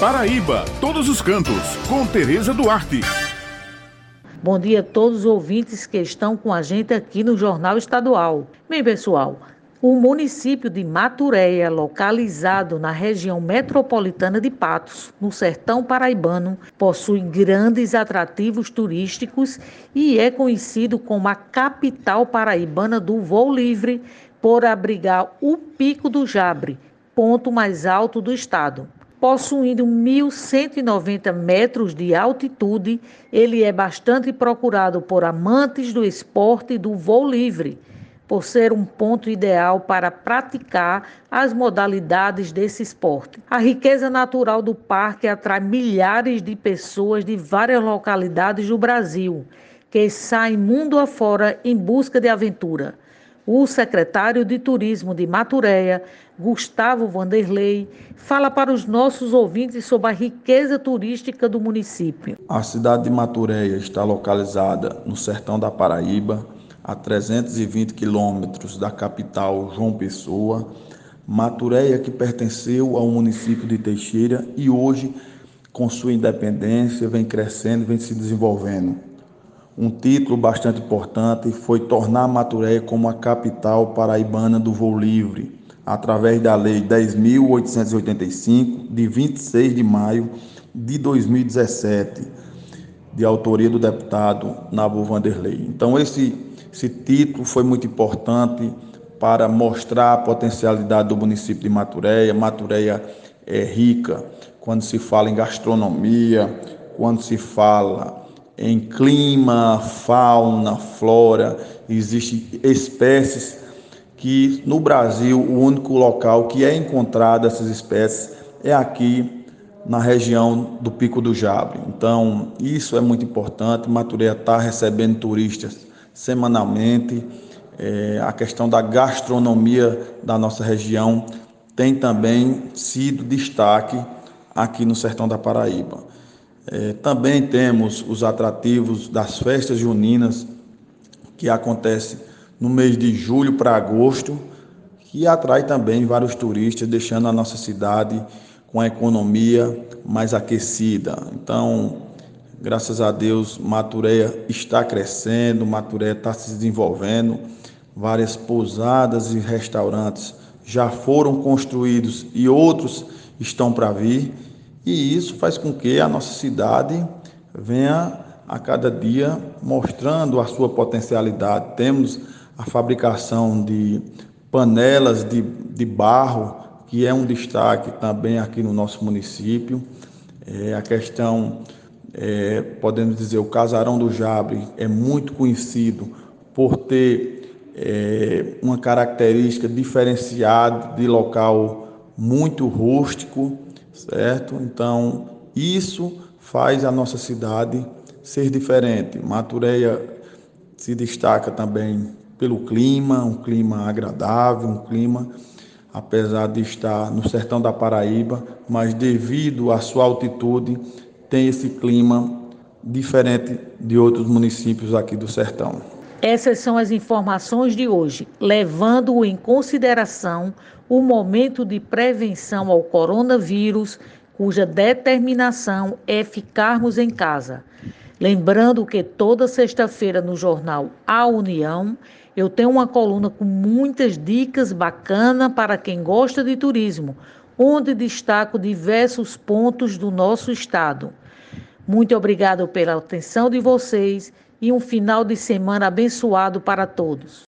Paraíba, todos os cantos, com Tereza Duarte. Bom dia a todos os ouvintes que estão com a gente aqui no Jornal Estadual. Bem, pessoal, o município de Maturéia, localizado na região metropolitana de Patos, no sertão paraibano, possui grandes atrativos turísticos e é conhecido como a capital paraibana do voo livre por abrigar o Pico do Jabre, ponto mais alto do estado. Possuindo 1.190 metros de altitude, ele é bastante procurado por amantes do esporte e do voo livre por ser um ponto ideal para praticar as modalidades desse esporte. A riqueza natural do parque atrai milhares de pessoas de várias localidades do Brasil que saem mundo afora em busca de aventura. O secretário de Turismo de Maturéia, Gustavo Vanderlei, fala para os nossos ouvintes sobre a riqueza turística do município. A cidade de Maturéia está localizada no sertão da Paraíba, a 320 quilômetros da capital João Pessoa, Maturéia que pertenceu ao município de Teixeira e hoje, com sua independência, vem crescendo, vem se desenvolvendo. Um título bastante importante foi tornar Maturéia como a capital paraibana do voo livre, através da Lei 10.885, de 26 de maio de 2017, de autoria do deputado Nabu Vanderlei. Então, esse esse título foi muito importante para mostrar a potencialidade do município de Maturéia. Maturéia é rica quando se fala em gastronomia, quando se fala em clima, fauna, flora, existem espécies que no Brasil o único local que é encontrado essas espécies é aqui na região do Pico do Jabre. Então, isso é muito importante. Maturéia está recebendo turistas semanalmente. É, a questão da gastronomia da nossa região tem também sido destaque aqui no sertão da Paraíba. É, também temos os atrativos das festas juninas, que acontece no mês de julho para agosto, que atrai também vários turistas, deixando a nossa cidade com a economia mais aquecida. Então, Graças a Deus, Maturéia está crescendo, Maturéia está se desenvolvendo. Várias pousadas e restaurantes já foram construídos e outros estão para vir. E isso faz com que a nossa cidade venha a cada dia mostrando a sua potencialidade. Temos a fabricação de panelas de, de barro, que é um destaque também aqui no nosso município. É a questão é, podemos dizer, o Casarão do Jabre é muito conhecido por ter é, uma característica diferenciada de local muito rústico, certo? Então, isso faz a nossa cidade ser diferente. Matureia se destaca também pelo clima, um clima agradável, um clima, apesar de estar no sertão da Paraíba, mas devido à sua altitude, tem esse clima diferente de outros municípios aqui do sertão. Essas são as informações de hoje, levando em consideração o momento de prevenção ao coronavírus, cuja determinação é ficarmos em casa. Lembrando que toda sexta-feira no jornal A União eu tenho uma coluna com muitas dicas bacanas para quem gosta de turismo, onde destaco diversos pontos do nosso estado. Muito obrigado pela atenção de vocês e um final de semana abençoado para todos.